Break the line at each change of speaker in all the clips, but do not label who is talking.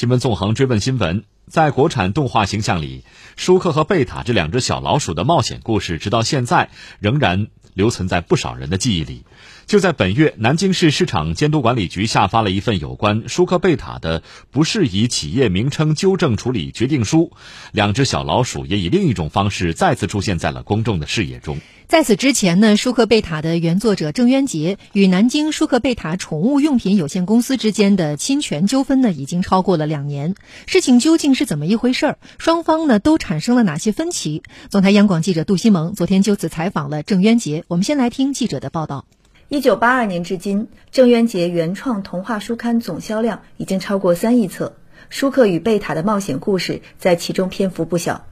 新闻纵横追问新闻，在国产动画形象里，舒克和贝塔这两只小老鼠的冒险故事，直到现在仍然留存在不少人的记忆里。就在本月，南京市市场监督管理局下发了一份有关舒克贝塔的不适宜企业名称纠正处理决定书，两只小老鼠也以另一种方式再次出现在了公众的视野中。
在此之前呢，舒克贝塔的原作者郑渊洁与南京舒克贝塔宠物用品有限公司之间的侵权纠纷呢，已经超过了两年。事情究竟是怎么一回事儿？双方呢都产生了哪些分歧？总台央广记者杜西蒙昨天就此采访了郑渊洁。我们先来听记者的报道。
一九八二年至今，郑渊洁原创童话书刊总销量已经超过三亿册，舒克与贝塔的冒险故事在其中篇幅不小。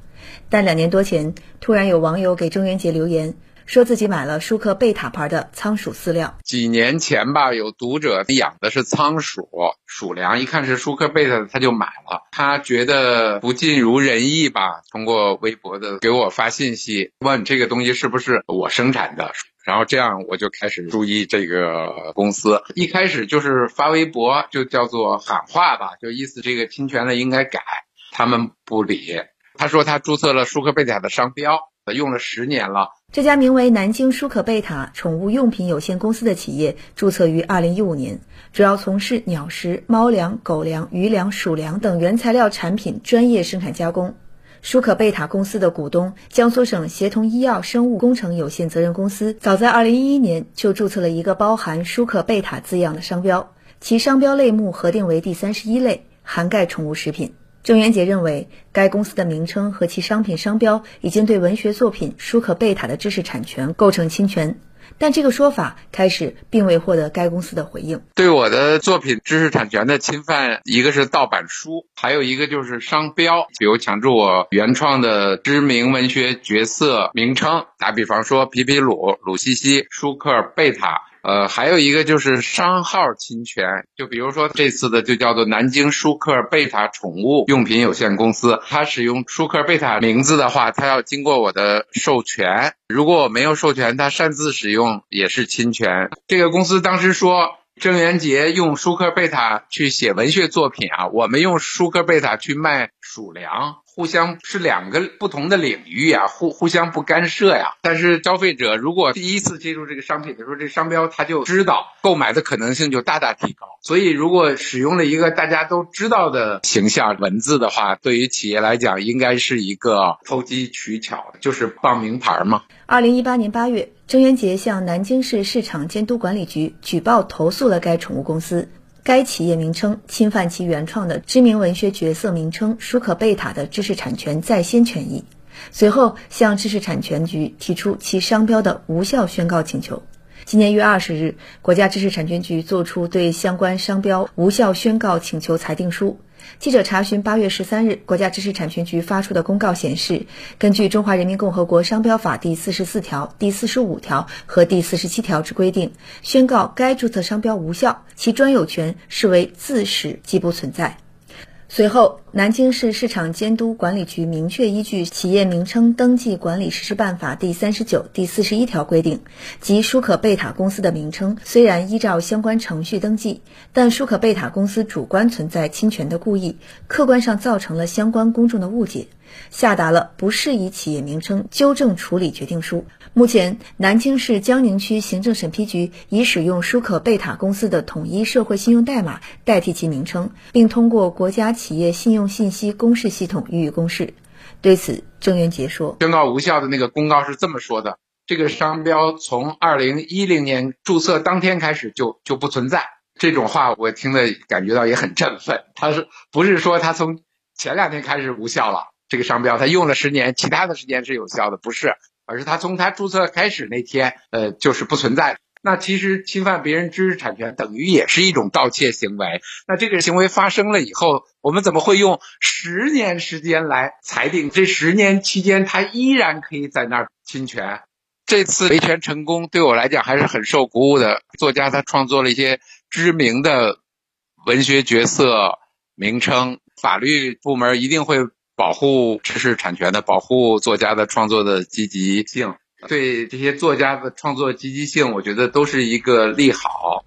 但两年多前，突然有网友给郑渊洁留言，说自己买了舒克贝塔牌的仓鼠饲料。
几年前吧，有读者养的是仓鼠鼠粮，一看是舒克贝塔的，他就买了。他觉得不尽如人意吧，通过微博的给我发信息，问这个东西是不是我生产的。然后这样我就开始注意这个公司，一开始就是发微博，就叫做喊话吧，就意思这个侵权的应该改，他们不理。他说他注册了舒克贝塔的商标，用了十年了。
这家名为南京舒可贝塔宠物用品有限公司的企业注册于二零一五年，主要从事鸟食、猫粮、狗粮、鱼粮、鼠粮等原材料产品专业生产加工。舒可贝塔公司的股东江苏省协同医药生物工程有限责任公司，早在2011年就注册了一个包含“舒可贝塔”字样的商标，其商标类目核定为第三十一类，涵盖宠物食品。郑渊洁认为，该公司的名称和其商品商标已经对文学作品“舒克贝塔”的知识产权构成侵权。但这个说法开始并未获得该公司的回应。
对我的作品知识产权的侵犯，一个是盗版书，还有一个就是商标，比如抢注我原创的知名文学角色名称，打比方说皮皮鲁、鲁西西、舒克贝塔。呃，还有一个就是商号侵权，就比如说这次的就叫做南京舒克贝塔宠物用品有限公司，它使用舒克贝塔名字的话，它要经过我的授权，如果我没有授权，它擅自使用也是侵权。这个公司当时说郑渊洁用舒克贝塔去写文学作品啊，我们用舒克贝塔去卖鼠粮。互相是两个不同的领域啊，互互相不干涉呀。但是消费者如果第一次接触这个商品的时候，这商标他就知道，购买的可能性就大大提高。所以如果使用了一个大家都知道的形象文字的话，对于企业来讲，应该是一个投机取巧，就是傍名牌嘛。
二零一八年八月，郑渊洁向南京市市场监督管理局举报投诉了该宠物公司。该企业名称侵犯其原创的知名文学角色名称舒克贝塔的知识产权在先权益，随后向知识产权局提出其商标的无效宣告请求。今年一月二十日，国家知识产权局作出对相关商标无效宣告请求裁定书。记者查询八月十三日国家知识产权局发出的公告显示，根据《中华人民共和国商标法》第四十四条、第四十五条和第四十七条之规定，宣告该注册商标无效，其专有权视为自始即不存在。随后，南京市市场监督管理局明确依据《企业名称登记管理实施办法》第三十九、第四十一条规定，即舒可贝塔公司的名称虽然依照相关程序登记，但舒可贝塔公司主观存在侵权的故意，客观上造成了相关公众的误解。下达了不适宜企业名称纠正处理决定书。目前，南京市江宁区行政审批局已使用舒可贝塔公司的统一社会信用代码代替其名称，并通过国家企业信用用信息公示系统予以公示。对此，郑渊洁说：“
宣告无效的那个公告是这么说的：这个商标从二零一零年注册当天开始就就不存在。这种话我听了感觉到也很振奋。他是不是说他从前两天开始无效了？”这个商标他用了十年，其他的时间是有效的，不是，而是他从他注册开始那天，呃，就是不存在。那其实侵犯别人知识产权等于也是一种盗窃行为。那这个行为发生了以后，我们怎么会用十年时间来裁定？这十年期间他依然可以在那儿侵权。这次维权成功，对我来讲还是很受鼓舞的。作家他创作了一些知名的文学角色名称，法律部门一定会。保护知识产权的，保护作家的创作的积极性，对这些作家的创作积极性，我觉得都是一个利好。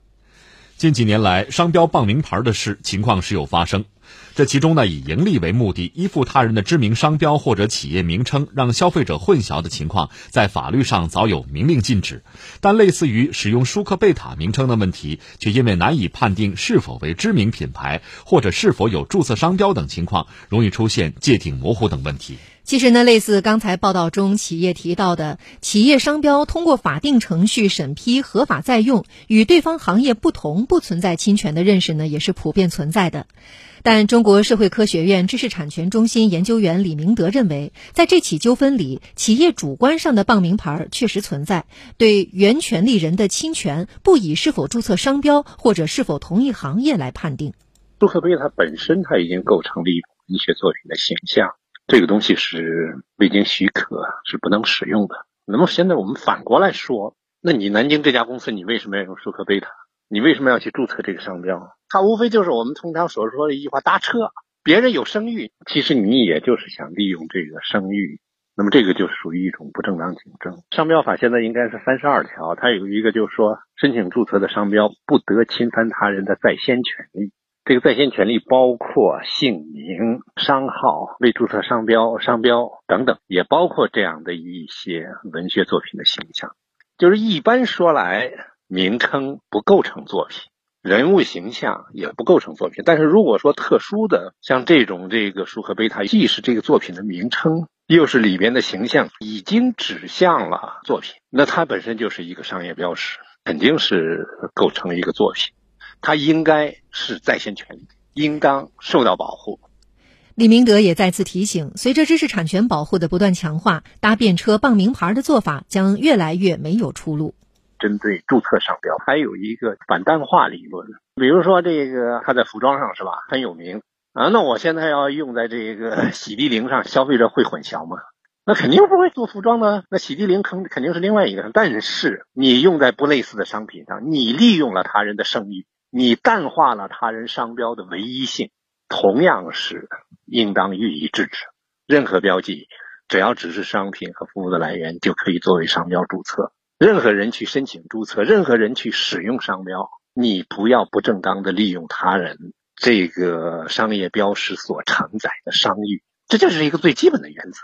近几年来，商标傍名牌的事情况时有发生。这其中呢，以盈利为目的，依附他人的知名商标或者企业名称，让消费者混淆的情况，在法律上早有明令禁止。但类似于使用舒克贝塔名称的问题，却因为难以判定是否为知名品牌，或者是否有注册商标等情况，容易出现界定模糊等问题。
其实呢，类似刚才报道中企业提到的，企业商标通过法定程序审批合法在用，与对方行业不同，不存在侵权的认识呢，也是普遍存在的。但中国社会科学院知识产权中心研究员李明德认为，在这起纠纷里，企业主观上的傍名牌确实存在，对原权利人的侵权不以是否注册商标或者是否同一行业来判定。
舒克贝塔本身它已经构成了一种文学作品的形象。这个东西是未经许可是不能使用的。那么现在我们反过来说，那你南京这家公司，你为什么要用舒克贝塔？你为什么要去注册这个商标？它无非就是我们通常所说的一句话：搭车。别人有声誉，其实你也就是想利用这个声誉。那么这个就属于一种不正当竞争。商标法现在应该是三十二条，它有一个就是说，申请注册的商标不得侵犯他人的在先权利。这个在先权利包括姓名、商号、未注册商标、商标等等，也包括这样的一些文学作品的形象。就是一般说来，名称不构成作品，人物形象也不构成作品。但是如果说特殊的，像这种这个舒克贝塔，既是这个作品的名称，又是里边的形象，已经指向了作品，那它本身就是一个商业标识，肯定是构成一个作品。它应该是在线权利，应当受到保护。
李明德也再次提醒，随着知识产权保护的不断强化，搭便车傍名牌的做法将越来越没有出路。
针对注册商标，还有一个反淡化理论。比如说，这个它在服装上是吧很有名啊？那我现在要用在这个 洗涤灵上，消费者会混淆吗？那肯定不会做服装呢。那洗涤灵肯肯定是另外一个。但是你用在不类似的商品上，你利用了他人的声誉。你淡化了他人商标的唯一性，同样是应当予以制止。任何标记，只要只是商品和服务的来源，就可以作为商标注册。任何人去申请注册，任何人去使用商标，你不要不正当的利用他人这个商业标识所承载的商誉，这就是一个最基本的原则。